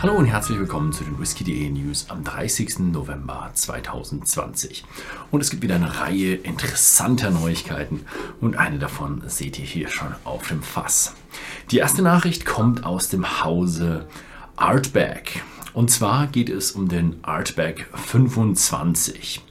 Hallo und herzlich willkommen zu den Whisky.de News am 30. November 2020. Und es gibt wieder eine Reihe interessanter Neuigkeiten und eine davon seht ihr hier schon auf dem Fass. Die erste Nachricht kommt aus dem Hause Artback. Und zwar geht es um den Artback 25.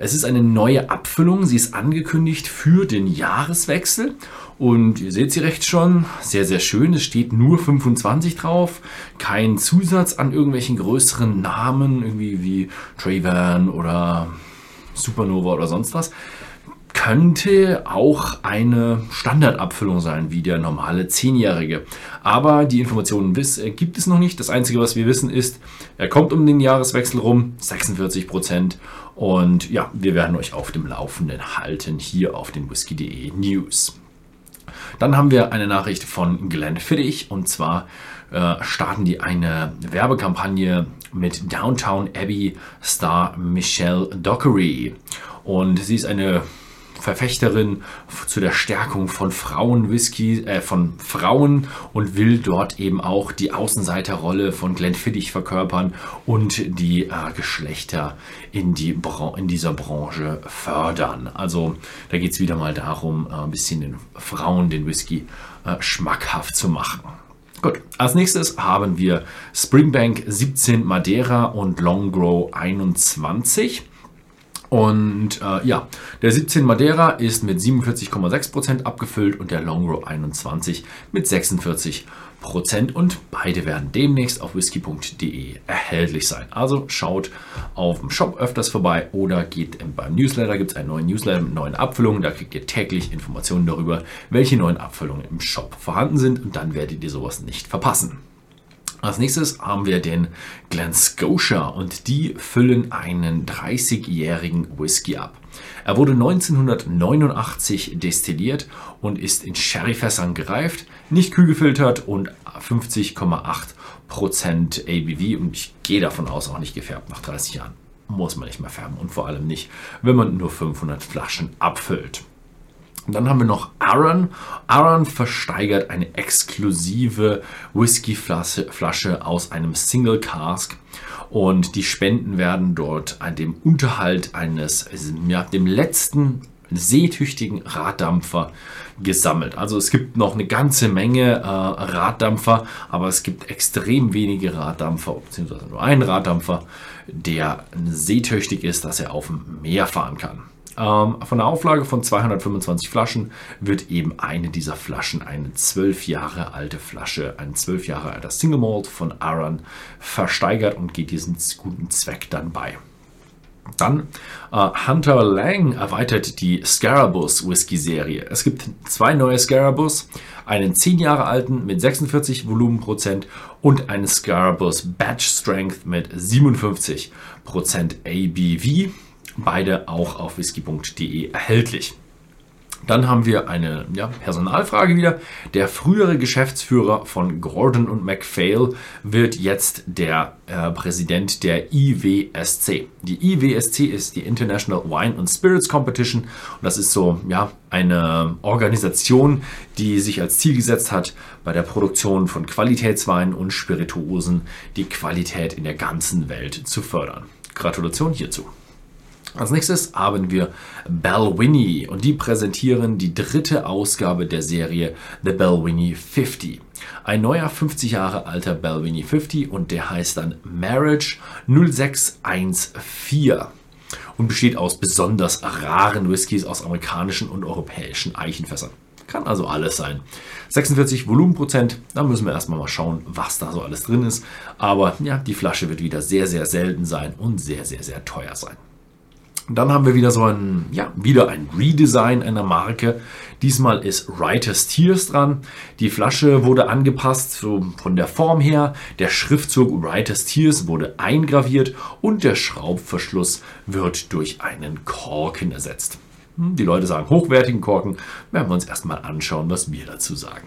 Es ist eine neue Abfüllung. Sie ist angekündigt für den Jahreswechsel. Und ihr seht sie rechts schon. Sehr, sehr schön. Es steht nur 25 drauf. Kein Zusatz an irgendwelchen größeren Namen, irgendwie wie Trayvan oder Supernova oder sonst was könnte auch eine Standardabfüllung sein, wie der normale 10-Jährige. Aber die Informationen äh, gibt es noch nicht. Das Einzige, was wir wissen, ist, er kommt um den Jahreswechsel rum, 46 Prozent. Und ja, wir werden euch auf dem Laufenden halten hier auf den Whisky.de News. Dann haben wir eine Nachricht von Glenn Fittich und zwar äh, starten die eine Werbekampagne mit Downtown Abbey Star Michelle Dockery. Und sie ist eine Verfechterin zu der Stärkung von Frauenwhisky, äh, von Frauen und will dort eben auch die Außenseiterrolle von Glenfiddich verkörpern und die äh, Geschlechter in, die in dieser Branche fördern. Also da geht es wieder mal darum, äh, ein bisschen den Frauen den Whisky äh, schmackhaft zu machen. Gut, als nächstes haben wir Springbank 17 Madeira und Longgrow 21. Und äh, ja, der 17 Madeira ist mit 47,6% abgefüllt und der Longrow 21 mit 46%. Und beide werden demnächst auf whisky.de erhältlich sein. Also schaut auf dem Shop öfters vorbei oder geht beim Newsletter. Gibt es einen neuen Newsletter mit neuen Abfüllungen. Da kriegt ihr täglich Informationen darüber, welche neuen Abfüllungen im Shop vorhanden sind. Und dann werdet ihr sowas nicht verpassen. Als nächstes haben wir den Glen Scotia und die füllen einen 30-jährigen Whisky ab. Er wurde 1989 destilliert und ist in Sherryfässern gereift, nicht kühl gefiltert und 50,8% ABV und ich gehe davon aus auch nicht gefärbt nach 30 Jahren. Muss man nicht mehr färben und vor allem nicht, wenn man nur 500 Flaschen abfüllt. Und dann haben wir noch Aaron. Aaron versteigert eine exklusive Whiskyflasche aus einem Single Cask. Und die Spenden werden dort an dem Unterhalt eines, ja, dem letzten seetüchtigen Raddampfer gesammelt. Also es gibt noch eine ganze Menge äh, Raddampfer, aber es gibt extrem wenige Raddampfer, beziehungsweise nur einen Raddampfer, der seetüchtig ist, dass er auf dem Meer fahren kann. Ähm, von der Auflage von 225 Flaschen wird eben eine dieser Flaschen, eine zwölf Jahre alte Flasche, ein zwölf Jahre alter Single Malt von Aran versteigert und geht diesem guten Zweck dann bei. Dann äh, Hunter Lang erweitert die Scarabus Whisky Serie. Es gibt zwei neue Scarabus, einen 10 Jahre alten mit 46 Volumenprozent und einen Scarabus Batch Strength mit 57 Prozent ABV beide auch auf whisky.de erhältlich. Dann haben wir eine ja, Personalfrage wieder. Der frühere Geschäftsführer von Gordon und MacPhail wird jetzt der äh, Präsident der IWSC. Die IWSC ist die International Wine and Spirits Competition und das ist so ja, eine Organisation, die sich als Ziel gesetzt hat, bei der Produktion von Qualitätsweinen und Spirituosen die Qualität in der ganzen Welt zu fördern. Gratulation hierzu. Als nächstes haben wir Balwinnie und die präsentieren die dritte Ausgabe der Serie The Balwinnie 50. Ein neuer 50 Jahre alter Balwinnie 50 und der heißt dann Marriage 0614 und besteht aus besonders raren Whiskys aus amerikanischen und europäischen Eichenfässern. Kann also alles sein. 46 Volumenprozent, da müssen wir erstmal mal schauen, was da so alles drin ist. Aber ja, die Flasche wird wieder sehr, sehr selten sein und sehr, sehr, sehr teuer sein. Dann haben wir wieder so ein, ja, wieder ein Redesign einer Marke. Diesmal ist Writer's Tears dran. Die Flasche wurde angepasst so von der Form her. Der Schriftzug Writer's Tears wurde eingraviert und der Schraubverschluss wird durch einen Korken ersetzt. Hm, die Leute sagen hochwertigen Korken. Werden wir uns erstmal anschauen, was wir dazu sagen.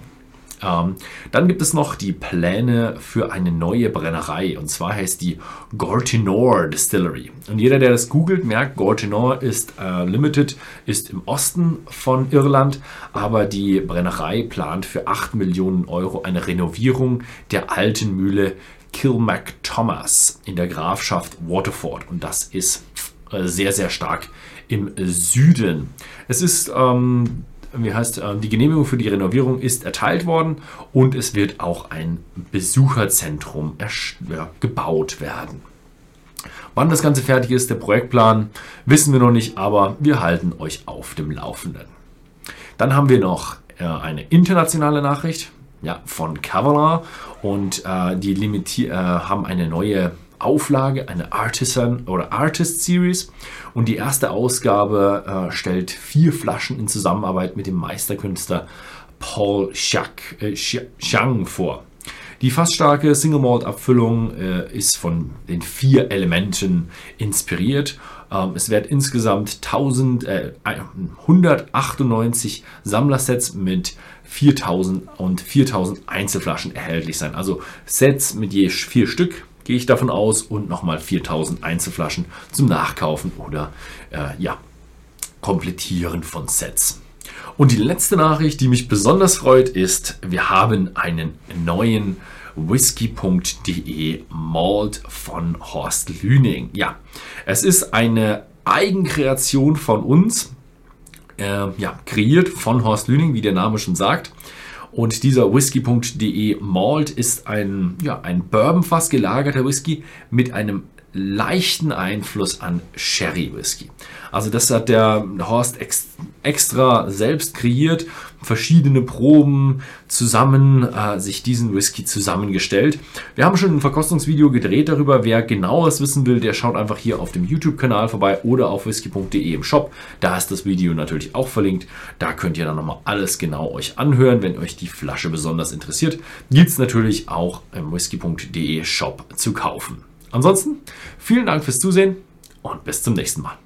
Ähm, dann gibt es noch die Pläne für eine neue Brennerei und zwar heißt die Gortinor Distillery. Und jeder, der das googelt, merkt, Gortinor ist äh, Limited, ist im Osten von Irland, aber die Brennerei plant für 8 Millionen Euro eine Renovierung der alten Mühle Kilmac Thomas in der Grafschaft Waterford und das ist äh, sehr, sehr stark im Süden. Es ist ähm, wie heißt, äh, die Genehmigung für die Renovierung ist erteilt worden und es wird auch ein Besucherzentrum gebaut werden. Wann das Ganze fertig ist, der Projektplan, wissen wir noch nicht, aber wir halten euch auf dem Laufenden. Dann haben wir noch äh, eine internationale Nachricht ja, von Kavala und äh, die limitier äh, haben eine neue Auflage, eine Artisan oder Artist Series. Und die erste Ausgabe äh, stellt vier Flaschen in Zusammenarbeit mit dem Meisterkünstler Paul Xiang äh, vor. Die fast starke Single Malt Abfüllung äh, ist von den vier Elementen inspiriert. Ähm, es werden insgesamt 1000, äh, 198 Sammlersets mit 4000 und 4000 Einzelflaschen erhältlich sein. Also Sets mit je vier Stück gehe ich davon aus und nochmal 4000 Einzelflaschen zum Nachkaufen oder äh, ja, Komplettieren von Sets. Und die letzte Nachricht, die mich besonders freut, ist, wir haben einen neuen whisky.de Malt von Horst Lüning. Ja, es ist eine Eigenkreation von uns, äh, ja, kreiert von Horst Lüning, wie der Name schon sagt. Und dieser whisky.de Malt ist ein, ja, ein Bourbonfass gelagerter Whisky mit einem leichten Einfluss an Sherry Whisky. Also das hat der Horst ex extra selbst kreiert, verschiedene Proben zusammen, äh, sich diesen Whisky zusammengestellt. Wir haben schon ein Verkostungsvideo gedreht darüber. Wer genaues wissen will, der schaut einfach hier auf dem YouTube-Kanal vorbei oder auf whisky.de im Shop. Da ist das Video natürlich auch verlinkt. Da könnt ihr dann nochmal alles genau euch anhören, wenn euch die Flasche besonders interessiert. Gibt es natürlich auch im whisky.de Shop zu kaufen. Ansonsten vielen Dank fürs Zusehen und bis zum nächsten Mal.